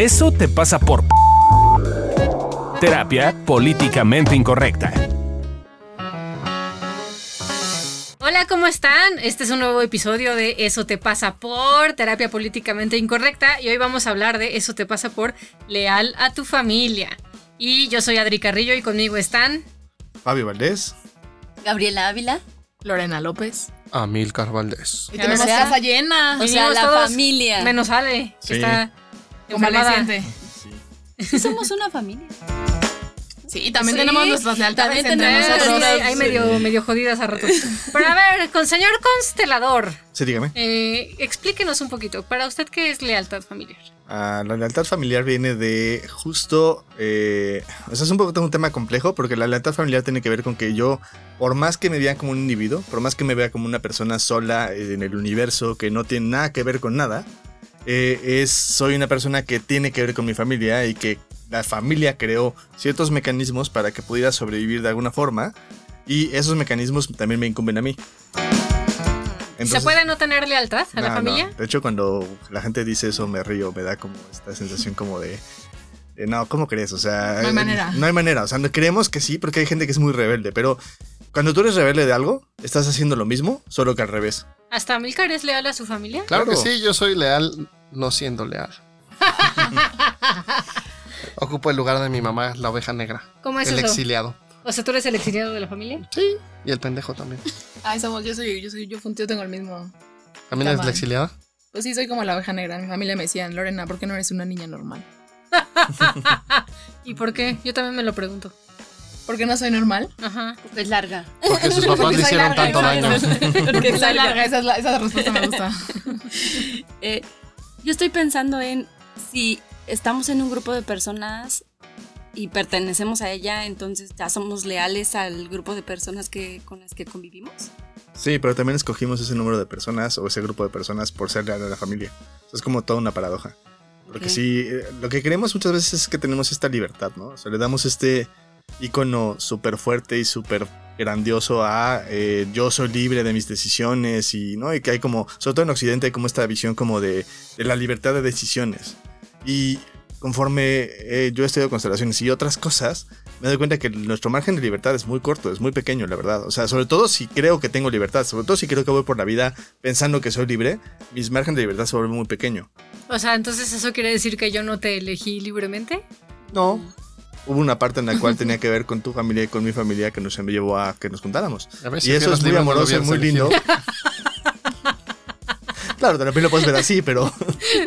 Eso te pasa por... Terapia políticamente incorrecta. Hola, ¿cómo están? Este es un nuevo episodio de Eso te pasa por terapia políticamente incorrecta y hoy vamos a hablar de Eso te pasa por leal a tu familia. Y yo soy Adri Carrillo y conmigo están Fabio Valdés. Gabriela Ávila. Lorena López. Amilcar Valdés. Y tenemos casa llena. O sea, la todos, familia. menos Ale, que Sí. está enfermada. Convaleciente. Sí, somos una familia. Sí, también Sí, tenemos nuestras lealtades también entre tenemos nosotros. sí, hay medio, medio jodidas a ratos. Pero a ver, con señor constelador, Sí, dígame. eh, explíquenos un poquito. ¿Para usted qué es lealtad familiar? Ah, la lealtad familiar viene de justo. eh, o sea, es un poco un tema complejo porque la lealtad familiar tiene que ver con que yo, por más que me vea como un individuo, por más que me vea como una persona sola en el universo que no tiene nada que ver con nada, eh, es, soy una persona que tiene que ver con mi familia y que la familia creó ciertos mecanismos para que pudiera sobrevivir de alguna forma y esos mecanismos también me incumben a mí. ¿Se Entonces- puede no tener lealtad a la no, familia? no. De hecho, cuando la gente dice eso, me río, me da como esta sensación como de. de, no, ¿cómo crees? O sea. No hay eh, manera. No hay manera. O sea, creemos que sí, porque hay gente que es muy rebelde. Pero cuando tú eres rebelde de algo, estás haciendo lo mismo, solo que al revés. ¿Hasta Milcar es leal a su familia? Claro, Claro. que sí, yo soy leal no siendo leal. Ocupo el lugar de mi mamá, la oveja negra. ¿Cómo es el eso? exiliado. O sea, ¿tú eres el exiliado de la familia? Sí. Y el pendejo también. Ay, somos, yo soy, yo soy, yo junto, yo tengo el mismo. ¿También eres la exiliada? Pues sí, soy como la oveja negra. Mi familia me decían, Lorena, ¿por qué no eres una niña normal? ¿Y por qué? Yo también me lo pregunto. ¿Por qué no soy normal? Ajá. Es larga. Porque sus papás Porque le soy hicieron larga, tanto daño. Porque soy larga, esa, es la, esa respuesta me gusta. Eh, yo estoy pensando en si estamos en un grupo de personas y pertenecemos a ella, entonces ya somos leales al grupo de personas que, con las que convivimos. Sí, pero también escogimos ese número de personas o ese grupo de personas por ser leal a la familia. Es como toda una paradoja. Porque Ok. sí, eh, lo que queremos muchas veces es que tenemos esta libertad, ¿no? O sea, le damos este icono súper fuerte y súper grandioso a eh, yo soy libre de mis decisiones y, ¿no? Y que hay como, sobre todo en Occidente, hay como esta visión como de, de la libertad de decisiones. Y conforme eh, yo he estudiado constelaciones y otras cosas, me doy cuenta que nuestro margen de libertad es muy corto, es muy pequeño, la verdad. O sea, sobre todo si creo que tengo libertad, sobre todo si creo que voy por la vida pensando que soy libre, mis margen de libertad se vuelve muy pequeño. O sea, entonces eso quiere decir que yo no te elegí libremente. No. Hubo una parte en la cual tenía que ver con tu familia y con mi familia que nos llevó a que nos juntáramos. Y eso es muy amoroso y muy lindo. claro, también lo puedes ver así, pero...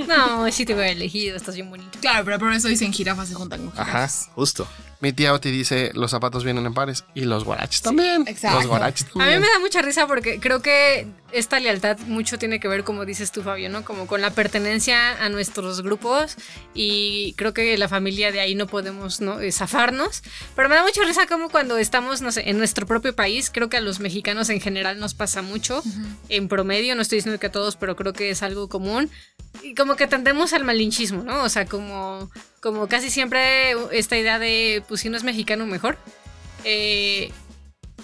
No, sí te hubiera elegido, estás bien bonito. Claro, pero por eso dicen jirafas se juntan con Ajá, justo. Mi tía Oti dice, los zapatos vienen en pares. Y los guaraches también. exacto. Los guaraches A mí también. me da mucha risa porque creo que esta lealtad mucho tiene que ver, como dices tú, Fabio, ¿no? Como con la pertenencia a nuestros grupos y creo que la familia de ahí no podemos ¿no? Eh, zafarnos. Pero me da mucha risa como cuando estamos, no sé, en nuestro propio país, creo que a los mexicanos en general nos pasa mucho, en promedio, no estoy diciendo que a todos, pero creo que es algo común. Y como que tendemos al malinchismo, ¿no? O sea, como, como casi siempre esta idea de, pues si no es mexicano, mejor. Eh,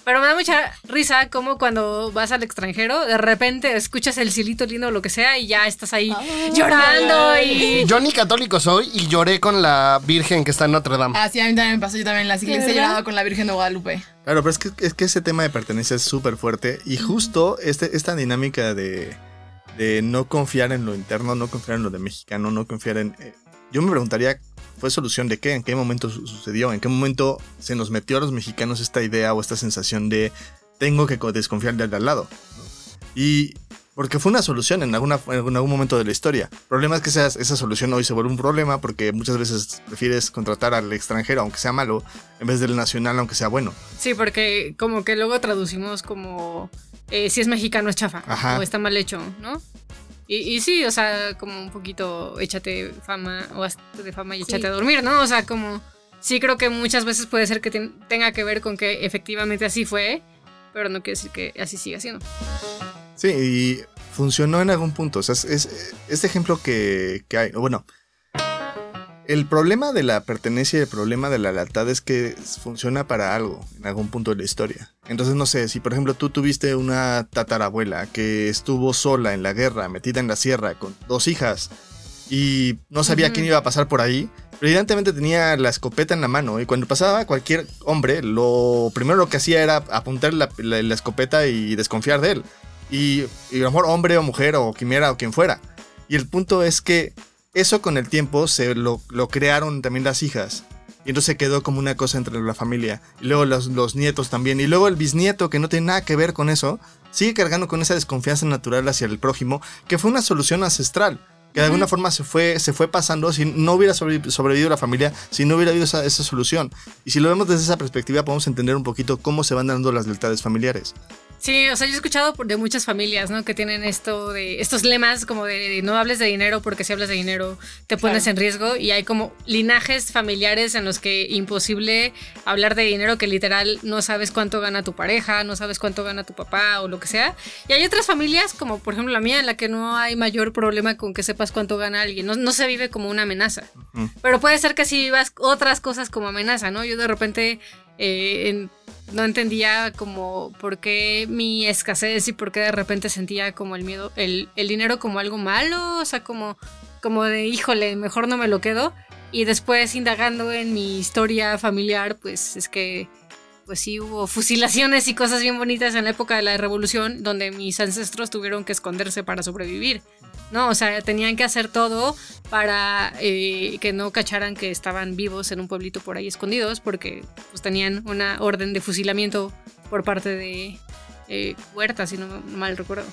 pero me da mucha risa como cuando vas al extranjero, de repente escuchas el cielito lindo o lo que sea y ya estás ahí llorando y... Yo ni católico soy y lloré con la Virgen que está en Notre Dame. Ah, sí, a mí también me pasó. Yo también en las iglesias he llorado con la Virgen de Guadalupe. Claro, pero es que, es que ese tema de pertenencia es súper fuerte y justo este, esta dinámica de, de no confiar en lo interno, no confiar en lo de mexicano, no confiar en... eh, yo me preguntaría, ¿fue solución de qué? ¿En qué momento su- sucedió? ¿En qué momento se nos metió a los mexicanos esta idea o esta sensación de tengo que co- desconfiar del de al lado? Y porque fue una solución en, alguna, en algún momento de la historia. El problema es que esa, esa solución hoy se vuelve un problema porque muchas veces prefieres contratar al extranjero, aunque sea malo, en vez del nacional, aunque sea bueno. Sí, porque como que luego traducimos como eh, si es mexicano es chafa Ajá. o está mal hecho, ¿no? Y, y sí, o sea, como un poquito échate fama o hazte de fama y Sí. échate a dormir, ¿no? O sea, como sí creo que muchas veces puede ser que ten- tenga que ver con que efectivamente así fue, pero no quiere decir que así siga siendo. Sí, y funcionó en algún punto. O sea, es, es- este ejemplo que, que hay. Bueno, el problema de la pertenencia y el problema de la lealtad es que funciona para algo en algún punto de la historia. Entonces, no sé, si por ejemplo tú tuviste una tatarabuela que estuvo sola en la guerra, metida en la sierra, con dos hijas, y no sabía quién iba a pasar por ahí. Pero evidentemente tenía la escopeta en la mano y cuando pasaba cualquier hombre, lo primero que hacía era apuntar la, la- la escopeta y desconfiar de él. Y, y a lo mejor hombre o mujer o quimera o quien fuera. Y el punto es que eso con el tiempo se lo, lo crearon también las hijas. Y entonces quedó como una cosa entre la familia. Y luego los, los nietos también. Y luego el bisnieto, que no tiene nada que ver con eso, sigue cargando con esa desconfianza natural hacia el prójimo, que fue una solución ancestral. Que de alguna forma se fue, se fue pasando. Si no hubiera sobre- sobrevivido la familia, si no hubiera habido esa, esa solución. Y si lo vemos desde esa perspectiva, podemos entender un poquito cómo se van dando las lealtades familiares. Sí, o sea, yo he escuchado de muchas familias, ¿no? Que tienen esto de estos lemas como de no hables de dinero porque si hablas de dinero te pones en riesgo y hay como linajes familiares en los que imposible hablar de dinero que literal no sabes cuánto gana tu pareja, no sabes cuánto gana tu papá o lo que sea. Y hay otras familias como por ejemplo la mía en la que no hay mayor problema con que sepas cuánto gana alguien, no, no se vive como una amenaza. Pero puede ser que si vivas otras cosas como amenaza, ¿no? Yo de repente eh, en- no entendía como por qué mi escasez y por qué de repente sentía como el miedo, el, el dinero como algo malo, o sea, como, como de, híjole, mejor no me lo quedo. Y después indagando en mi historia familiar, pues es que, pues sí, hubo fusilaciones y cosas bien bonitas en la época de la revolución, donde mis ancestros tuvieron que esconderse para sobrevivir. No, o sea, tenían que hacer todo para eh, que no cacharan que estaban vivos en un pueblito por ahí escondidos, porque pues tenían una orden de fusilamiento por parte de eh, Huerta, si no mal recuerdo.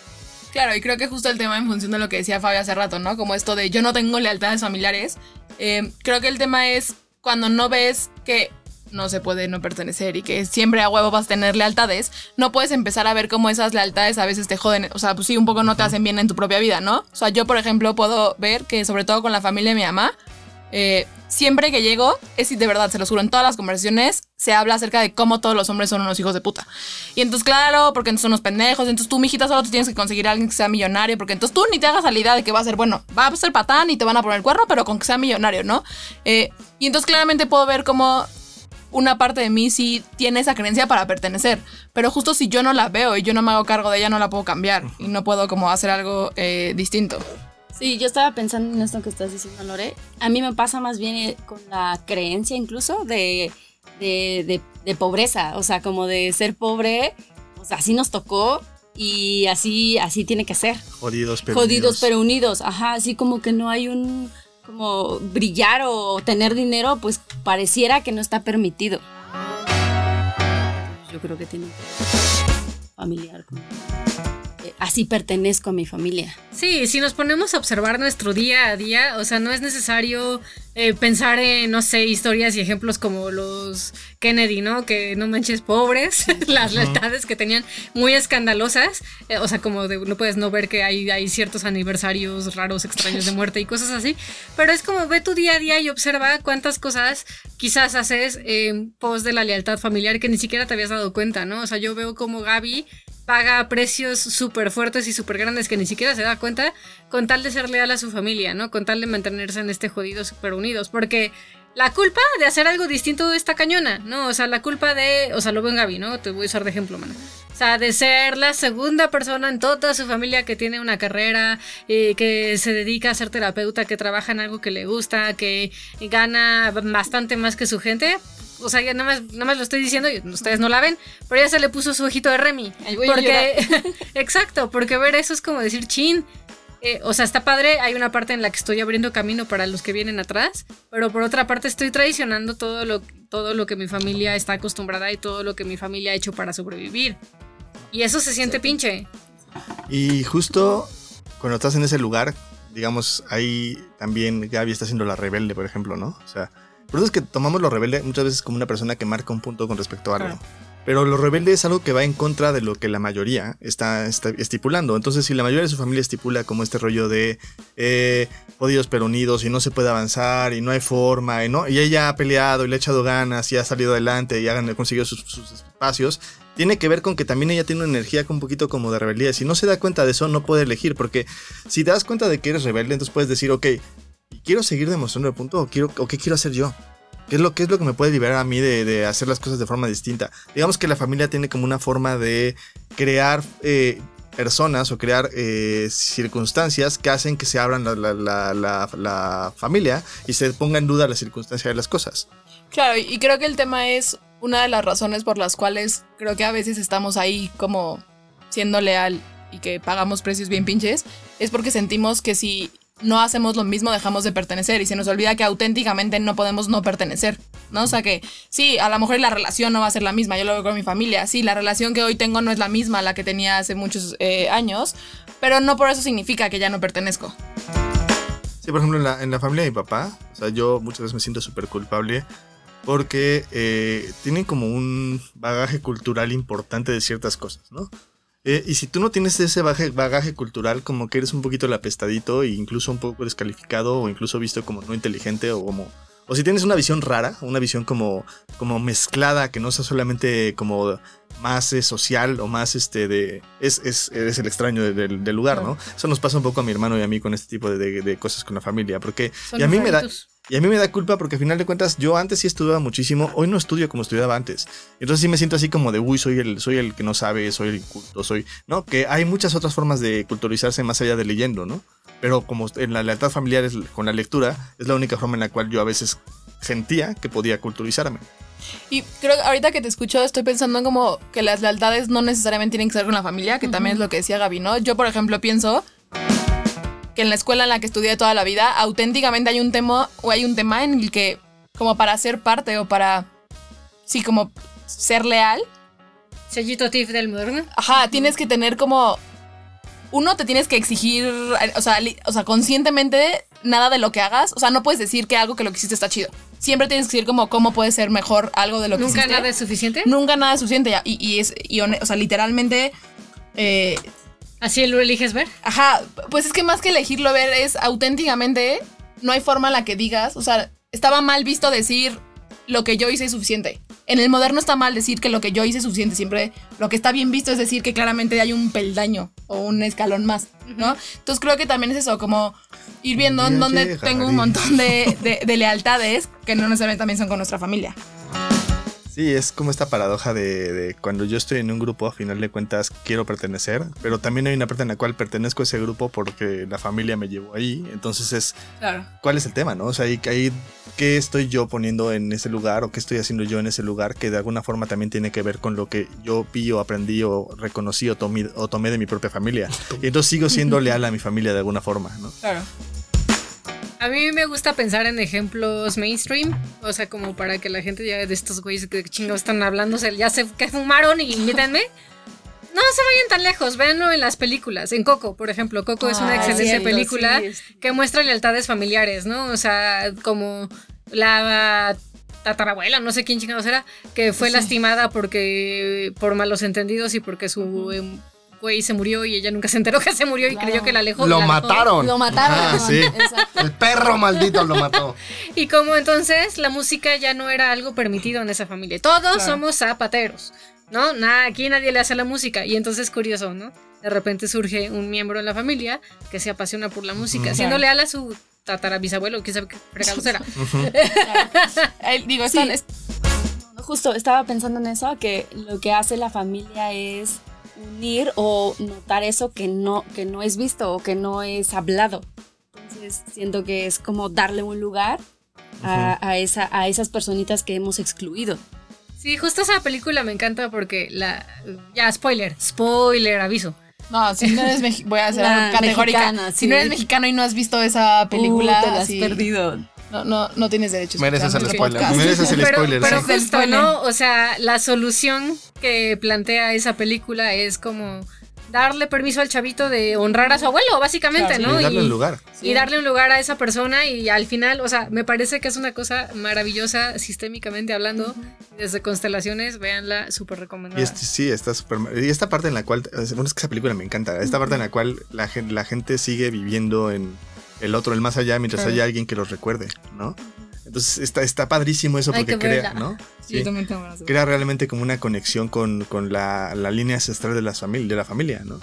Claro, y creo que justo el tema en función de lo que decía Fabio hace rato, ¿no? Como esto de yo no tengo lealtades familiares. eh, creo que el tema es cuando no ves que no se puede no pertenecer y que siempre a huevo vas a tener lealtades, no puedes empezar a ver cómo esas lealtades a veces te joden, o sea, pues sí, un poco no te hacen bien en tu propia vida, ¿no? O sea, yo, por ejemplo, puedo ver que sobre todo con la familia de mi mamá, eh, siempre que llego, es de verdad, se los juro, en todas las conversaciones se habla acerca de cómo todos los hombres son unos hijos de puta. Y entonces, claro, porque entonces son unos pendejos, entonces tú, mijita, solo tú tienes que conseguir a alguien que sea millonario, porque entonces tú ni te hagas la idea de que va a ser, bueno, va a ser patán y te van a poner el cuerno, pero con que sea millonario, ¿no? Eh, y entonces claramente puedo ver cómo una parte de mí sí tiene esa creencia para pertenecer, pero justo si yo no la veo y yo no me hago cargo de ella, no la puedo cambiar y no puedo como hacer algo eh, distinto. Sí, yo estaba pensando en esto que estás diciendo, Lore. A mí me pasa más bien eh, con la creencia incluso de, de, de- de pobreza, o sea, como de ser pobre, o sea, así nos tocó y así, así tiene que ser. Jodidos, pero. Jodidos unidos. pero unidos, ajá, así como que no hay un, como brillar o tener dinero, pues pareciera que no está permitido. Yo creo que tiene familiar. como, así pertenezco a mi familia. Sí, si nos ponemos a observar nuestro día a día, o sea, no es necesario eh, pensar en, no sé, historias y ejemplos como los Kennedy, ¿no? Que no manches pobres, las lealtades que tenían muy escandalosas, eh, o sea, como de, no puedes no ver que hay, hay ciertos aniversarios raros, extraños de muerte y cosas así, pero es como ve tu día a día y observa cuántas cosas quizás haces en pos de la lealtad familiar que ni siquiera te habías dado cuenta, ¿no? O sea, yo veo como Gaby paga precios súper fuertes y súper grandes que ni siquiera se da cuenta con tal de ser leal a su familia, ¿no? Con tal de mantenerse en este jodido súper unidos. Porque la culpa de hacer algo distinto está cañona, ¿no? O sea, la culpa de, o sea, lo veo en Gaby, ¿no? Te voy a usar de ejemplo, mano. O sea, de ser la segunda persona en toda su familia que tiene una carrera, eh, que se dedica a ser terapeuta, que trabaja en algo que le gusta, que gana bastante más que su gente. O sea, ya nada más, nada más lo estoy diciendo y ustedes no la ven, pero ya se le puso su ojito de Remy. Ahí voy a Porque, exacto, porque ver eso es como decir, chin, eh, o sea, está padre, hay una parte en la que estoy abriendo camino para los que vienen atrás, pero por otra parte estoy traicionando todo lo, todo lo que mi familia está acostumbrada y todo lo que mi familia ha hecho para sobrevivir. Y eso se siente pinche. Y justo cuando estás en ese lugar, digamos, ahí también Gaby está siendo la rebelde, por ejemplo, ¿no? O sea, por eso es que tomamos lo rebelde muchas veces como una persona que marca un punto con respecto a algo. Pero lo rebelde es algo que va en contra de lo que la mayoría está, está estipulando. Entonces, si la mayoría de su familia estipula como este rollo de eh, jodidos pero unidos y no se puede avanzar y no hay forma, y, ¿no? y ella ha peleado y le ha echado ganas y ha salido adelante y ha conseguido sus, sus espacios, tiene que ver con que también ella tiene una energía un poquito como de rebeldía. Si no se da cuenta de eso, no puede elegir, porque si te das cuenta de que eres rebelde, entonces puedes decir, ok, ¿quiero seguir demostrando el punto o, quiero, o qué quiero hacer yo? ¿Qué es, lo, ¿Qué es lo que me puede liberar a mí de, de hacer las cosas de forma distinta? Digamos que la familia tiene como una forma de crear eh, personas o crear eh, circunstancias que hacen que se abran la- la- la- la familia y se ponga en duda la circunstancia de las cosas. Claro, y creo que el tema es una de las razones por las cuales creo que a veces estamos ahí como siendo leal y que pagamos precios bien pinches, es porque sentimos que si no hacemos lo mismo dejamos de pertenecer y se nos olvida que auténticamente no podemos no pertenecer, ¿no? O sea que sí, a lo mejor la relación no va a ser la misma, yo lo veo con mi familia, sí, la relación que hoy tengo no es la misma a la que tenía hace muchos eh, años, pero no por eso significa que ya no pertenezco. Sí, por ejemplo, en la, familia de mi papá, o sea, yo muchas veces me siento súper culpable porque eh, tienen como un bagaje cultural importante de ciertas cosas, ¿no? Eh, y si tú no tienes ese bagaje, cultural, como que eres un poquito el apestadito e incluso un poco descalificado o incluso visto como no inteligente o como... O si tienes una visión rara, una visión como, como mezclada, que no sea solamente como más eh, social o más este de... Es, es, eres el extraño de- del, del lugar, ¿no? Eso nos pasa un poco a mi hermano y a mí con este tipo de, de- cosas con la familia, porque... Son y a mí me da... Y a mí me da culpa porque al final de cuentas yo antes sí estudiaba muchísimo, hoy no estudio como estudiaba antes. Entonces sí me siento así como de, uy, soy el, soy el que no sabe, soy el inculto, soy... ¿No? Que hay muchas otras formas de culturizarse más allá de leyendo, ¿no? Pero como en la lealtad familiar es, con la lectura, es la única forma en la cual yo a veces sentía que podía culturizarme. Y creo que ahorita que te escucho estoy pensando en como que las lealtades no necesariamente tienen que ser con la familia, que también es lo que decía Gaby, ¿no? Yo, por ejemplo, pienso que en la escuela en la que estudié toda la vida, auténticamente hay un tema o hay un tema en el que como para ser parte o para sí como ser leal, Sellito TIF del moderno. ajá, tienes que tener como uno te tienes que exigir, o sea, o sea, conscientemente nada de lo que hagas, o sea, no puedes decir que algo que lo que hiciste está chido. Siempre tienes que decir como cómo puede ser mejor algo de lo que Nunca nada es suficiente. Nunca nada es suficiente. Y, y es, y o sea, literalmente. eh, Así lo eliges ver. ajá, pues es que más que elegirlo ver es auténticamente. No hay forma en la que digas. O sea, estaba mal visto decir lo que yo hice es suficiente. En el moderno está mal decir que lo que yo hice es suficiente. Siempre lo que está bien visto es decir que claramente hay un peldaño o un escalón más, ¿no? Entonces creo que también es eso, como ir viendo en llegaré. tengo un montón de, de- de lealtades que no necesariamente también son con nuestra familia. Sí, es como esta paradoja de, de cuando yo estoy en un grupo, a final de cuentas quiero pertenecer, pero también hay una parte en la cual pertenezco a ese grupo porque la familia me llevó ahí. Entonces es, Claro. ¿cuál es el tema, no? O sea, ahí, ahí, ¿qué estoy yo poniendo en ese lugar o qué estoy haciendo yo en ese lugar que de alguna forma también tiene que ver con lo que yo vi o aprendí o reconocí o tomé, o tomé de mi propia familia? Y entonces sigo siendo leal a mi familia de alguna forma, ¿no? Claro. A mí me gusta pensar en ejemplos mainstream, o sea, como para que la gente ya de estos güeyes que chingados están hablando, o sea, ya se que fumaron y invítenme. No se vayan tan lejos, véanlo en las películas. En Coco, por ejemplo, Coco es una Ah, excelente película sí, que muestra lealtades familiares, ¿no? O sea, como la tatarabuela, no sé quién chingados era, que fue lastimada porque por malos entendidos y porque su güey se murió y ella nunca se enteró que se murió y Claro. creyó que la alejó. Lo la alejó. mataron. Lo mataron. Ah, sí. El perro maldito lo mató. Y como entonces la música ya no era algo permitido en esa familia. Todos Claro. somos zapateros, ¿no? Nada, aquí nadie le hace la música. Y entonces es curioso, ¿no? De repente surge un miembro de la familia que se apasiona por la música, siendo leal a su tatarabisabuelo, quién sabe qué fregados era. Eh, digo, Sí. están, es- Justo estaba pensando en eso, que lo que hace la familia es unir o notar eso que no, que no es visto o que no es hablado. Entonces siento que es como darle un lugar a, a esa, a esas personitas que hemos excluido. Sí, justo esa película me encanta porque la... Ya, spoiler, spoiler, aviso. No, si no eres mexicano, voy a ser La categórica. mexicana, Si sí. no eres mexicano y no has visto esa película, Uh, te la has así, perdido. No, no, no tienes derecho. a Mereces el spoiler. podcast. Mereces el pero, spoiler, pero sí. El justo, spoiler. ¿no? O sea, la solución que plantea esa película es como darle permiso al chavito de honrar a su abuelo, básicamente, Claro, ¿no? y darle Y- un lugar. y darle un lugar a esa persona y al final, o sea, me parece que es una cosa maravillosa sistémicamente hablando. Desde constelaciones, véanla, súper recomendada. Y este, sí, está súper. Y esta parte en la cual. Bueno, es que esa película me encanta. Esta parte en la cual la gente, la gente sigue viviendo en el otro, el más allá, mientras haya alguien que los recuerde, ¿no? Entonces está, está padrísimo eso porque que crea. ¿no? Sí, también Crea realmente como una conexión con, con la, la línea ancestral de, las de la familia, ¿no?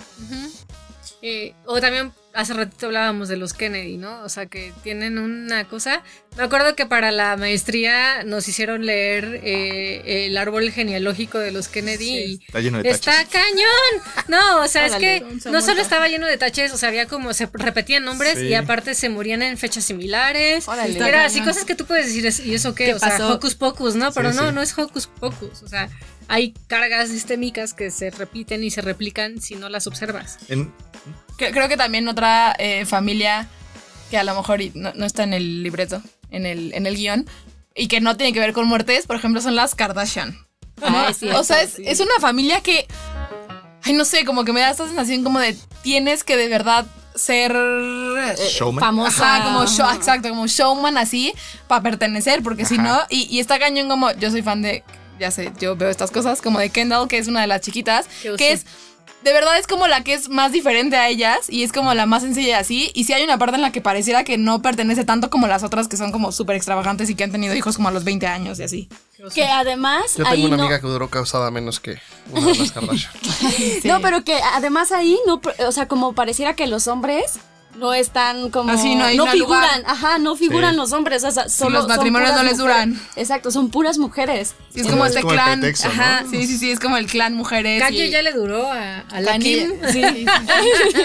Eh, o también hace ratito hablábamos de los Kennedy, ¿no? O sea, que tienen una cosa. Me acuerdo que para la maestría nos hicieron leer eh, el árbol genealógico de los Kennedy y Está lleno de Está taches. cañón. No, o sea, es que no solo estaba lleno de taches, o sea, había como se repetían nombres Sí. y aparte se morían en fechas similares. Órale. Está Era así cosas que tú puedes decir, ¿y eso qué? ¿Qué o sea, pasó? hocus pocus, ¿no? Pero Sí, no, sí. no es hocus pocus. O sea, hay cargas sistémicas que se repiten y se replican si no las observas. En- Creo que también otra eh, familia que a lo mejor no, no está en el libreto, en el, en el guion, y que no tiene que ver con muertes, por ejemplo, son las Kardashian. ¿no? Ah, o sea, es, sí. es una familia que, ay, no sé, como que me da esta sensación como de tienes que de verdad ser eh, Showman. Famosa. Ajá, como show, exacto, como showman así para pertenecer, porque si no, y, y está cañón como, yo soy fan de, ya sé, yo veo estas cosas, como de Kendall, que es una de las chiquitas, que sí. es, de verdad es como la que es más diferente a ellas y es como la más sencilla y así, y si hay una parte en la que pareciera que no pertenece tanto como las otras que son como súper extravagantes y que han tenido hijos como a los 20 años y así. Que además Yo ahí tengo una no, amiga que duró causada menos que una de las Kardashian. no, pero que además ahí no, o sea, como pareciera que los hombres no están como Así, no hay una figuran, lugar. ajá, no figuran Sí. los hombres, o sea, solo los son matrimonios puras no les mujeres. duran. Exacto, son puras mujeres. Sí, es Sí, como es este como el clan. pretexto, ¿no? Ajá, sí, sí, sí, es como el clan mujeres. Kanye y- ya le duró a, a la Kim. Sí, sí, sí.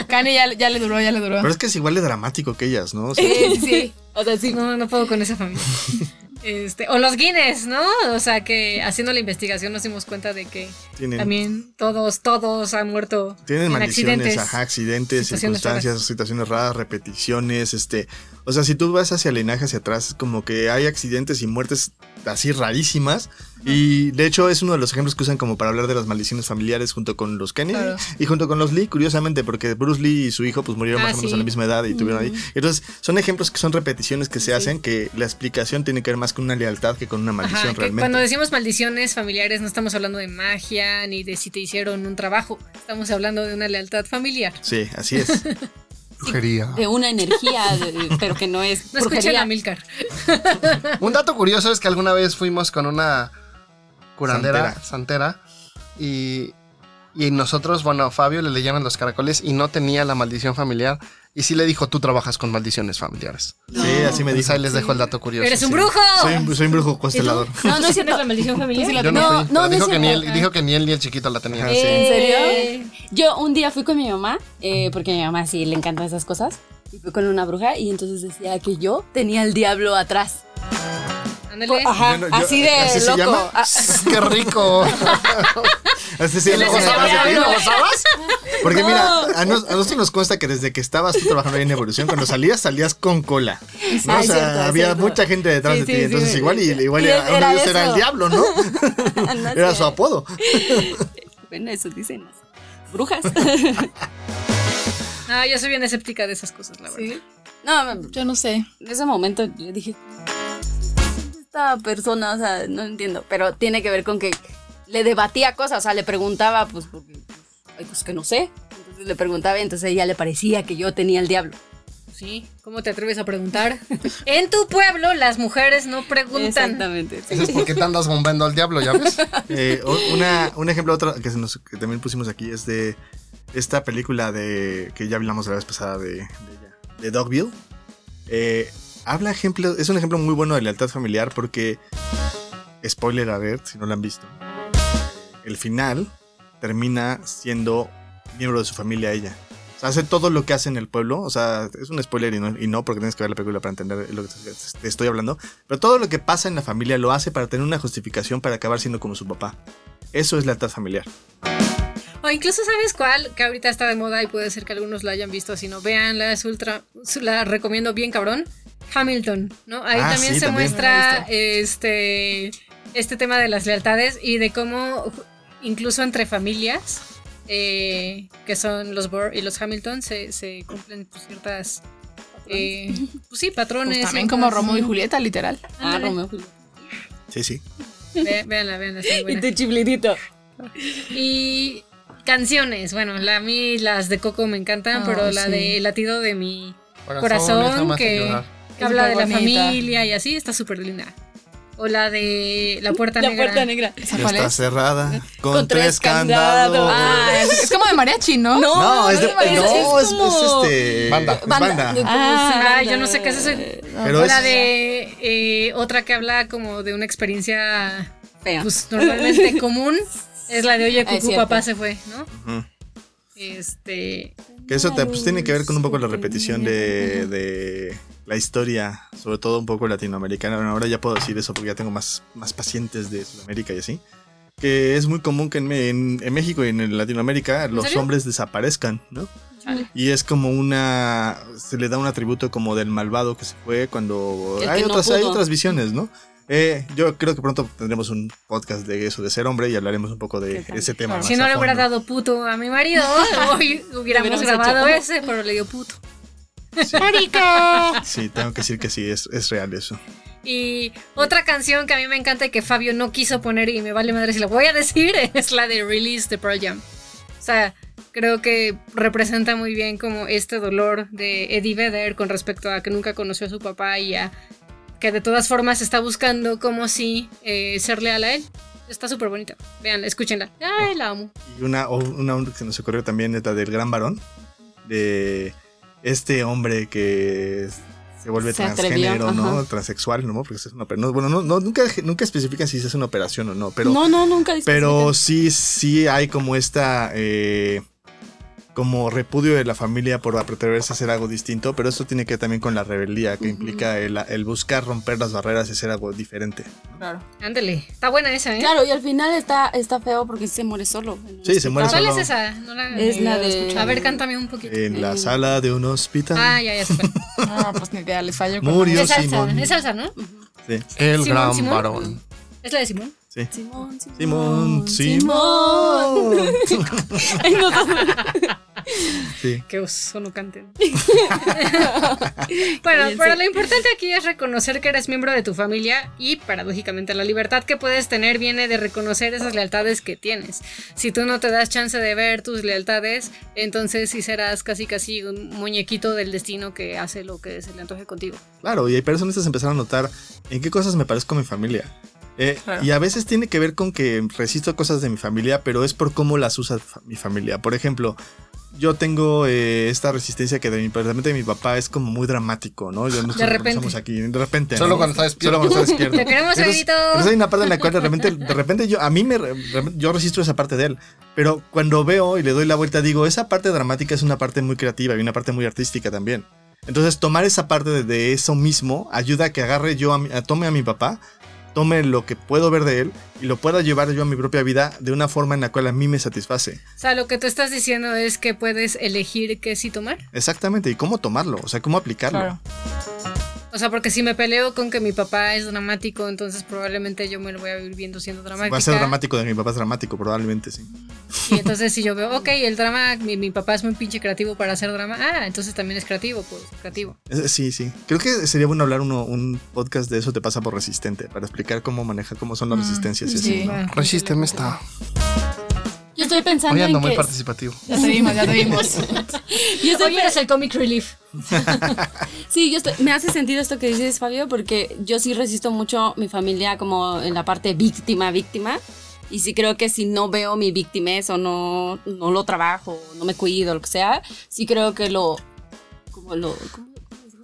Kanye ya, ya le duró, ya le duró. Pero es que es igual de dramático que ellas, ¿no? O sea, Sí, sí, sí. O sea, sí, no, no puedo con esa familia. Este, o los Guinness, ¿no? O sea, que haciendo la investigación nos dimos cuenta de que tienen, también todos, todos han muerto tienen en maldiciones, accidentes. ajá, accidentes, circunstancias, situaciones raras, repeticiones, este, o sea, si tú vas hacia el linaje hacia atrás, es como que hay accidentes y muertes así rarísimas y de hecho es uno de los ejemplos que usan como para hablar de las maldiciones familiares junto con los Kennedy Claro. y junto con los Lee, curiosamente, porque Bruce Lee y su hijo pues murieron Ah, más o menos sí. a la misma edad y tuvieron ahí. Entonces, son ejemplos que son repeticiones que se hacen que la explicación tiene que ver más con una lealtad que con una maldición Ajá, realmente. cuando decimos maldiciones familiares no estamos hablando de magia ni de si te hicieron un trabajo, estamos hablando de una lealtad familiar. Sí, así es. Brujería. De una energía, de- pero que no es No brujería. a Milcar. Un dato curioso es que alguna vez fuimos con una curandera, Santera. santera, y, y nosotros, bueno, a Fabio le leyeron los caracoles y no tenía la maldición familiar. Y sí le dijo, tú trabajas con maldiciones familiares. Sí, así me dijo. ahí les dejo el dato curioso. ¡Eres un sí. brujo! Soy un, soy un brujo constelador. No, no es ¿Tienes cierto. la maldición familiar? Yo no, No, fui, no, dijo, es que ni él, dijo que ni él ni el chiquito la tenían. Ajá, sí. ¿En serio? Eh, Yo un día fui con mi mamá, eh, porque a mi mamá sí le encantan esas cosas, y fui con una bruja y entonces decía que yo tenía el diablo atrás. Ándale. Ajá, Bueno, yo- así de ¿así se loco. llama? Ah, ¡Qué rico! Así llama ¿Lo gozabas? vas de ti. ¿Lo gozabas? Porque mira, a, nos- a nosotros nos consta que desde que estabas tú trabajando ahí en Evolución, cuando salías, salías con cola. ¿no? O sea, cierto, había cierto. mucha gente detrás Sí, de ti. sí, sí. entonces, igual, y, igual Y era, era uno de ellos era el diablo, ¿no? no era sé. su apodo. Bueno, eso dicen las brujas. Ah, yo soy bien escéptica de esas cosas, la verdad. Sí. no, Yo no sé. en ese momento yo dije, esta persona, o sea, no entiendo, pero tiene que ver con que le debatía cosas, o sea, le preguntaba, pues, porque, pues, pues que no sé. Entonces le preguntaba y entonces a ella le parecía que yo tenía el diablo. Sí, ¿cómo te atreves a preguntar? en tu pueblo las mujeres no preguntan. Exactamente. sí. Eso es porque te andas bombeando al diablo, ¿ya ves? Eh, una, un ejemplo otro que, se nos- que también pusimos aquí es de esta película de que ya hablamos la vez pasada de, de, ella, de Dogville. Eh, habla ejemplo, es un ejemplo muy bueno de lealtad familiar porque, spoiler a ver si no lo han visto, el final termina siendo miembro de su familia ella. O sea, hace todo lo que hace en el pueblo. O sea, es un spoiler y no, y no porque tienes que ver la película para entender lo que te, estoy hablando. Pero todo lo que pasa en la familia lo hace para tener una justificación para acabar siendo como su papá. Eso es lealtad familiar. O incluso, ¿sabes cuál? Que ahorita está de moda y puede ser que algunos la hayan visto. Si no, véanla, es ultra. La recomiendo bien, cabrón. Hamilton, ¿no? Ahí Ah, también sí, se también. muestra este, este tema de las lealtades y de cómo, incluso entre familias, eh, que son los Burr y los Hamilton, se, se cumplen pues, ciertas. eh, pues sí, patrones. Pues también ciertas- como Romeo y Julieta, literal. Ah, Ándale. Romeo y Julieta. Sí, sí. Ve- Véanla, véanla, está muy Y buena. tu chiflidito. Y canciones, bueno, la, a mí las de Coco me encantan, Ah, pero la sí. de El latido de mi corazón que, habla de la familia y así está súper linda. O la de La Puerta La Negra. puerta negra. ¿Esa cuál está es? cerrada con, Con tres tres candados. candados. Ah, es, es como de mariachi, ¿no? No, es de. es- No, es como- es este. Banda. es banda. Ah, yo no sé qué es eso. Pero o es- la de eh, otra que habla como de una experiencia Fea. pues normalmente común. Es la de Oye, Ah, Cucú, papá se fue, ¿no? Ujú. Este. Que eso te- pues, tiene que ver con un poco la repetición de, de la historia, sobre todo un poco latinoamericana. Bueno, ahora ya puedo decir eso porque ya tengo más, más pacientes de Sudamérica y así. Que es muy común que en, en- en México y en Latinoamérica los serio? hombres desaparezcan, ¿no? Chale. Y es como una. Se le da un atributo como del malvado que se fue cuando. Hay que no otras, hay pudo. otras visiones, ¿no? Eh, yo creo que pronto tendremos un podcast de eso, de ser hombre, y hablaremos un poco de ese tema. Claro. más Si no le hubiera fondo. dado puto a mi marido, hoy hubiéramos grabado hecho. ese, pero le dio puto. Sí, tengo que decir que sí, es, es real eso. Y otra canción que a mí me encanta y que Fabio no quiso poner y me vale madre si la voy a decir es la de Release de Pearl Jam. O sea, creo que representa muy bien como este dolor de Eddie Vedder con respecto a que nunca conoció a su papá y a que de todas formas está buscando como si eh, ser leal a él. Está súper bonita. Vean, escúchenla. Ay, la amo. Y una, una que se nos ocurrió también es la del gran varón, de este hombre que se vuelve Se atrevió, transgénero, ¿no? ajá. Transexual, ¿no? Porque es una, pero no, bueno, no, no, nunca, nunca especifican si es una operación o no, pero, no, no, nunca pero sí, sí hay como esta, eh, como repudio de la familia por atreverse a hacer algo distinto, pero esto tiene que ver también con la rebeldía, que implica el, el buscar romper las barreras y hacer algo diferente. Claro. Ándale. Está buena esa, ¿eh? Claro, y al final está, está feo porque se muere solo. Sí, se muere ¿Cuál solo. es esa? No la, Es la de-. A ver, cántame un poquito. En la sala de un hospital. Ah, ya, ya se fue. Pues ni idea, les fallo. con- Murió Es salsa, Simón. es salsa, ¿no? Sí, El Simón, gran Simón. varón. Es la de Simón. sí. Simón, Simón, Simón. Ay, no, no. Sí. Que oso no canten. bueno, pero lo importante aquí es reconocer que eres miembro de tu familia y paradójicamente la libertad que puedes tener viene de reconocer esas lealtades que tienes. Si tú no te das chance de ver tus lealtades, entonces sí serás casi casi un muñequito del destino que hace lo que se le antoje contigo. Claro, y hay personas que se empezaron a notar en qué cosas me parezco a mi familia. Eh, Claro. Y a veces tiene que ver con que resisto cosas de mi familia, pero es por cómo las usa fa- mi familia. Por ejemplo, yo tengo eh, esta resistencia que de mi, de mi papá es como muy dramático, ¿no? Yo no De repente. Aquí, de repente. Solo ¿no? cuando está despierto. Solo cuando está despierto. Te queremos, Entonces, Edito. entonces hay una parte en la cual de repente, de repente yo, a mí me, yo resisto esa parte de él. Pero cuando veo y le doy la vuelta, digo, esa parte dramática es una parte muy creativa y una parte muy artística también. Entonces tomar esa parte de, de eso mismo ayuda a que agarre yo, a mi- a- tome a mi papá, tome lo que puedo ver de él y lo pueda llevar yo a mi propia vida de una forma en la cual a mí me satisface. O sea, lo que tú estás diciendo es que puedes elegir qué sí tomar. Exactamente, y cómo tomarlo, o sea, cómo aplicarlo. Claro. O sea, porque si me peleo con que mi papá es dramático, entonces probablemente yo me lo voy a vivir viendo siendo dramática. Va a ser dramático de mi papá es dramático, probablemente, sí. Y entonces si yo veo, ok, el drama, mi, mi papá es muy pinche creativo para hacer drama, ah, entonces también es creativo, pues creativo. Eh, Sí, sí. Creo que sería bueno hablar uno, un podcast de eso te pasa por resistente, para explicar cómo maneja, cómo son las resistencias y así. sí. ¿no? Ah, Resísteme esta. Estoy pensando Hoy ando en muy que... participativo. Ya te vimos, ya te vimos. Yo estoy Hoy eres el comic relief. Sí, yo estoy- me hace sentido esto que dices, Fabio, porque yo sí resisto mucho mi familia como en la parte víctima, víctima. Y sí creo que si no veo mi víctimas o no, no lo trabajo, no me cuido, lo que sea, sí creo que lo... Como lo...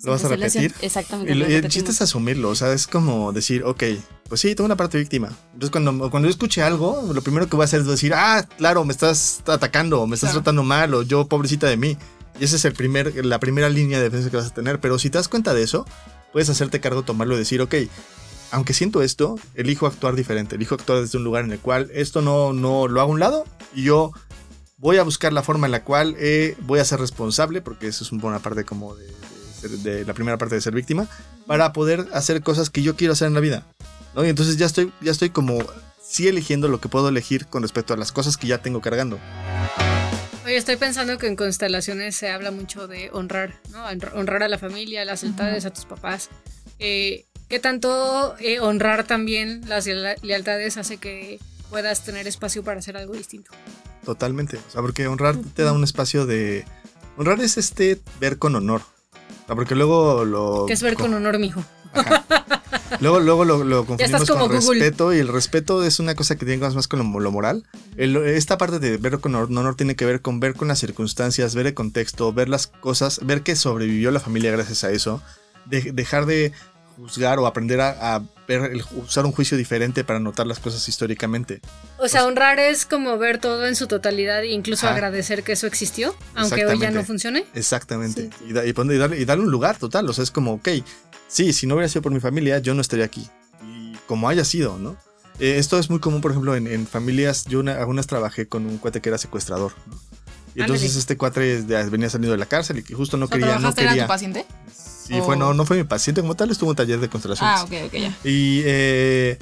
¿Lo vas a repetir? Exactamente. Y, lo- lo y el chiste es asumirlo, o sea, es como decir, ok, pues sí, tengo una parte víctima. Entonces, cuando, cuando yo escuche algo, lo primero que voy a hacer es decir, ah, claro, me estás atacando, o me estás Claro. tratando mal, o yo, pobrecita de mí. Y esa es el primer, la primera línea de defensa que vas a tener. Pero si te das cuenta de eso, puedes hacerte cargo, tomarlo y decir, ok, aunque siento esto, elijo actuar diferente, elijo actuar desde un lugar en el cual esto no, no lo hago a un lado y yo voy a buscar la forma en la cual eh, voy a ser responsable, porque eso es una buena parte como de, de ser- de la primera parte de ser víctima, para poder hacer cosas que yo quiero hacer en la vida. ¿no? Y entonces ya estoy, ya estoy como sí eligiendo lo que puedo elegir con respecto a las cosas que ya tengo cargando. Oye, estoy pensando que en constelaciones se habla mucho de honrar, ¿no? Honr- Honrar a la familia, a las lealtades, a tus papás. Eh, ¿Qué tanto eh, honrar también las leal- lealtades hace que puedas tener espacio para hacer algo distinto? Totalmente. O sea, porque honrar te da un espacio de... Honrar es este ver con honor. O sea, porque luego lo... Que es ver con honor, mijo. Ajá. Luego, luego lo, lo confundimos con Google. respeto y el respeto es una cosa que tiene más, más con lo, lo moral. El- esta parte de ver con honor, honor tiene que ver con ver con las circunstancias, ver el contexto, ver las cosas, ver que sobrevivió la familia gracias a eso, de- dejar de juzgar o aprender a, a ver el- usar un juicio diferente para notar las cosas históricamente. O sea, honrar es como ver todo en su totalidad e incluso Ajá. agradecer que eso existió, aunque hoy ya no funcione. Exactamente. Y, da- y poner- y darle, y darle un lugar total. O sea, es como, ok, sí, si no hubiera sido por mi familia, yo no estaría aquí. Y como haya sido, ¿no? Eh, esto es muy común, por ejemplo, en, en familias. Yo una- algunas trabajé con un cuate que era secuestrador. ¿no? Y entonces Ándale. este cuate de- venía saliendo de la cárcel y que justo no O sea, quería, no ¿Trabajaste era quería. tu paciente? Sí, fue, no, no fue mi paciente como tal, estuvo en un taller de constelaciones. Ah, ok, ok, ya. Y eh,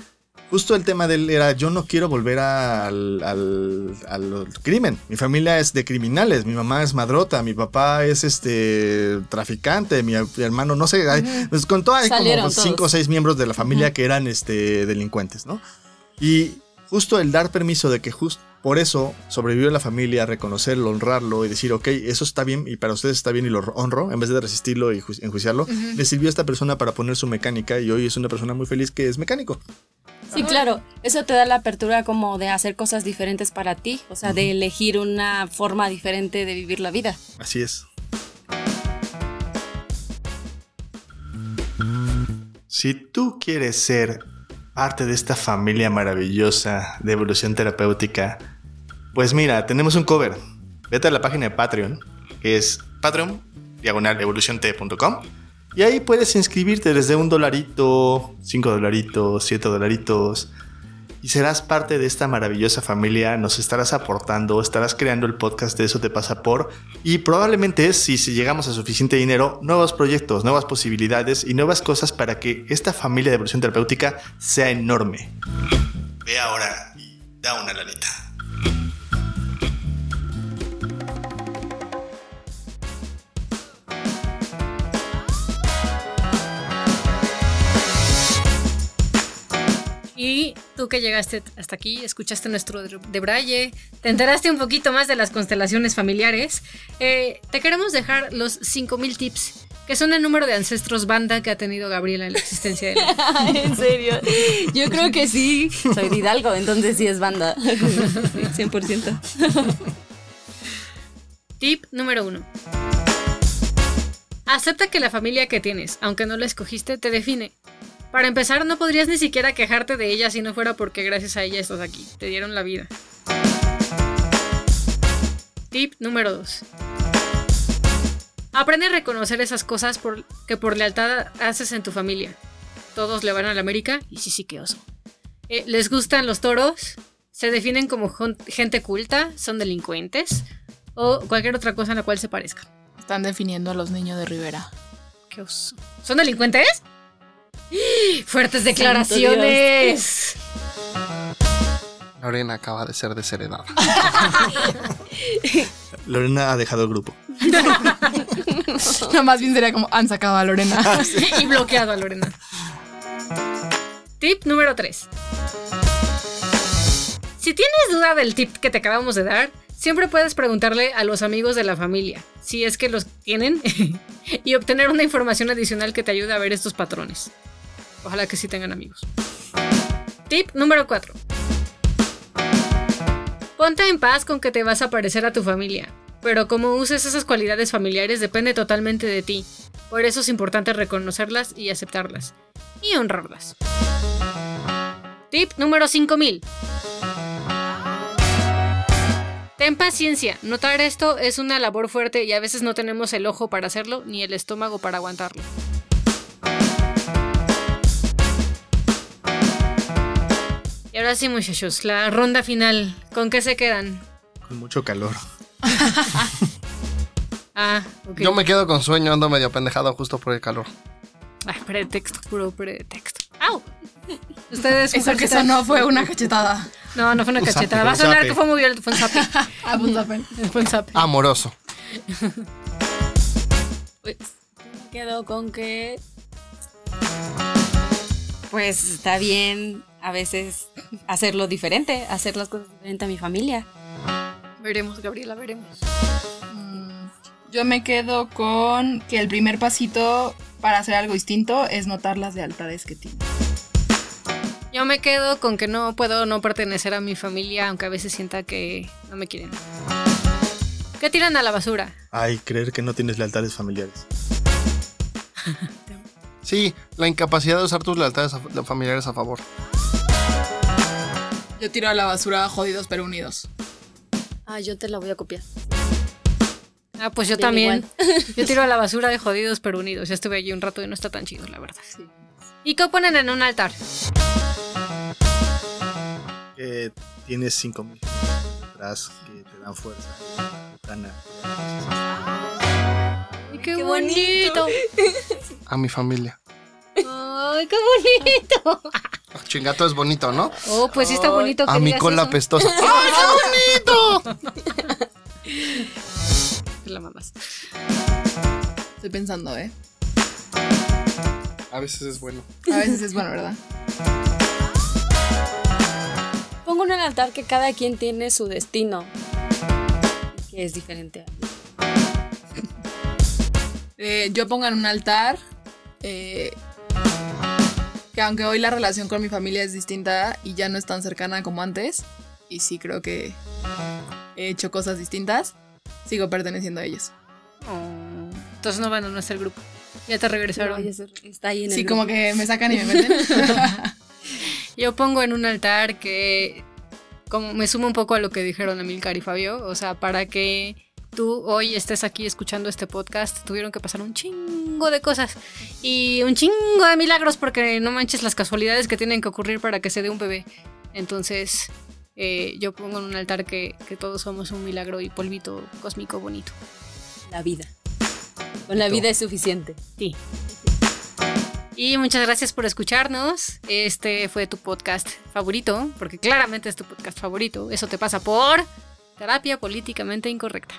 justo el tema de él era, yo no quiero volver al, al- al crimen. Mi familia es de criminales, mi mamá es madrota, mi papá es este traficante, mi, hermano, no sé, hay- pues con todo hay como pues, cinco o seis miembros de la familia que eran este, delincuentes, ¿no? Y justo el dar permiso de que justo por eso sobrevivió la familia, reconocerlo, honrarlo y decir, ok, eso está bien y para ustedes está bien y lo honro, en vez de resistirlo y ju- enjuiciarlo, le sirvió a esta persona para poner su mecánica y hoy es una persona muy feliz que es mecánico. Sí, claro. Eso te da la apertura como de hacer cosas diferentes para ti, o sea, de elegir una forma diferente de vivir la vida. Así es. Si tú quieres ser parte de esta familia maravillosa de evolución terapéutica, pues mira, tenemos un cover. Vete a la página de Patreon, que es patreon diagonal. Y ahí puedes inscribirte desde un dolarito, cinco dolaritos, siete dolaritos. Y serás parte de esta maravillosa familia, nos estarás aportando, estarás creando el podcast de Eso te pasa por. Y probablemente, si, si llegamos a suficiente dinero, nuevos proyectos, nuevas posibilidades y nuevas cosas para que esta familia de evolución terapéutica sea enorme. Ve ahora y da una lanita. Y tú que llegaste hasta aquí, escuchaste nuestro de Braille, te enteraste un poquito más de las constelaciones familiares, eh, te queremos dejar los 5000 tips, que son el número de ancestros banda que ha tenido Gabriela en la existencia de la en serio. Yo creo que sí. Soy de Hidalgo, entonces sí es banda. Sí, 100%. Tip número uno. Acepta que la familia que tienes, aunque no la escogiste, te define. Para empezar, no podrías ni siquiera quejarte de ella si no fuera porque gracias a ella estás aquí. Te dieron la vida. Tip número 2. Aprende a reconocer esas cosas por- que por lealtad haces en tu familia. Todos le van a la América y sí, sí, que oso. Eh, ¿Les gustan los toros? ¿Se definen como gente culta? ¿Son delincuentes? O cualquier otra cosa en la cual se parezcan. Están definiendo a los niños de Rivera. Qué oso. ¿Son delincuentes? Fuertes declaraciones. Lorena acaba de ser desheredada. Lorena ha dejado el grupo. No, más bien sería como han sacado a Lorena. y bloqueado a Lorena. Tip número 3. Si tienes duda del tip que te acabamos de dar, siempre puedes preguntarle a los amigos de la familia, si es que los tienen, y obtener una información adicional que te ayude a ver estos patrones. Ojalá que sí tengan amigos. Tip número 4. Ponte en paz con que te vas a parecer a tu familia, pero cómo uses esas cualidades familiares depende totalmente de ti. Por eso es importante reconocerlas y aceptarlas. Y honrarlas. Tip número 5000. Ten paciencia. Notar esto es una labor fuerte y a veces no tenemos el ojo para hacerlo ni el estómago para aguantarlo. Y ahora sí, muchachos, la ronda final. ¿Con qué se quedan? Con mucho calor. Ah, ok. Yo me quedo con sueño, ando medio pendejado justo por el calor. Ay, pretexto, puro pretexto. ¡Au! Ustedes. Eso que sonó fue una cachetada. No, no fue una Un zape, cachetada. Va a un sonar zape. que fue muy violento. Fue un zape. Ah, pues, apen. Fue un zape. Amoroso. Pues quedo con que. Pues está bien a veces hacerlo diferente, hacer las cosas diferente a mi familia. Veremos, Gabriela, veremos. Yo me quedo con que el primer pasito para hacer algo distinto es notar las lealtades que tiene. Yo me quedo con que no puedo no pertenecer a mi familia, aunque a veces sienta que no me quieren. ¿Qué tiran a la basura? Ay, creer que no tienes lealtades familiares. Sí, la incapacidad de usar tus lealtades a- familiares a favor. Yo tiro a la basura jodidos pero unidos. Ah, yo te la voy a copiar. Ah, pues yo Bien también. igual. Yo tiro a la basura de jodidos pero unidos. Ya estuve allí un rato y no está tan chido, la verdad. ¿Y qué ponen en un altar? Que tienes cinco mil detrás que te dan fuerza. Gana. ¡Ay, qué, Qué bonito! A mi familia. ¡Ay, qué bonito! Ah, Chingato es bonito, ¿no? Oh, pues sí está bonito. A que mi cola eso. pestosa. ¡Ay, qué bonito! La mamás. Estoy pensando, ¿eh? A veces es bueno. A veces es bueno, ¿verdad? Pongo en el altar que cada quien tiene su destino. Que es diferente. Eh, yo pongo en un altar eh, que aunque hoy la relación con mi familia es distinta y ya no es tan cercana como antes, y sí creo que he hecho cosas distintas, sigo perteneciendo a ellos. Oh, Entonces no van a nuestro grupo. Ya te regresaron. Está ahí en el Sí, grupo. como que me sacan y me meten. Yo pongo en un altar que como me sumo un poco a lo que dijeron Emilcar y Fabio, o sea, para que tú hoy estés aquí escuchando este podcast, tuvieron que pasar un chingo de cosas y un chingo de milagros porque no manches las casualidades que tienen que ocurrir para que se dé un bebé. Entonces, eh, yo pongo en un altar que, que todos somos un milagro y polvito cósmico bonito. La vida. Con la vida es suficiente. Sí. Y muchas gracias por escucharnos. Este fue tu podcast favorito, porque claramente es tu podcast favorito. Eso te pasa por Terapia políticamente incorrecta.